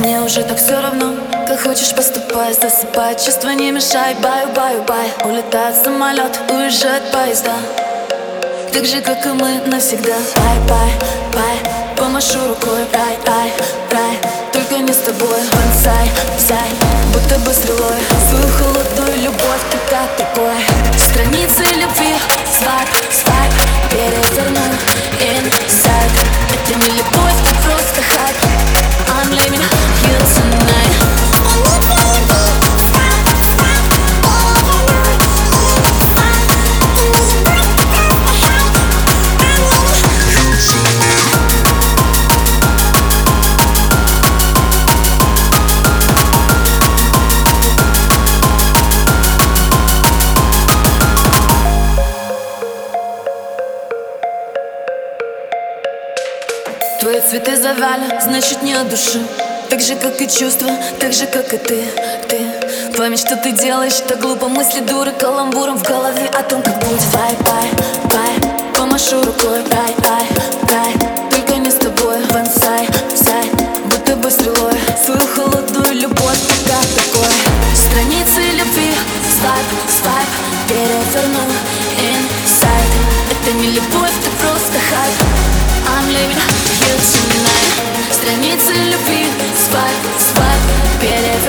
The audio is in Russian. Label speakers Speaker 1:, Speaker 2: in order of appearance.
Speaker 1: Мне уже так все равно, как хочешь поступай Засыпай, чувства не мешай, баю, баю, бай. Улетает самолет, уезжает поезда. Так же, как и мы навсегда. Bye, bye, помашу рукой. Рай, рай, только не с тобой. Бонсай, сай, будто бы стрелой. Свою холодную любовь ты как тупой. Страницы любви, swipe, Твои цветы завали, значит не от души Так же, как и чувства, так же, как и ты, ты. Память, что ты делаешь, так глупо Мысли дуры каламбуром в голове о том, как будет. Бай, бай, бай, помашу рукой. Бай, бай, бай, только не с тобой. Бонсай, сай, будто бы стрелой. Свою холодную любовь, как такой. Страницы любви, свайп, свайп Переверну, Inside, Это не любовь, это просто хайп. I'm living границы любви. Свайп, свайп, перед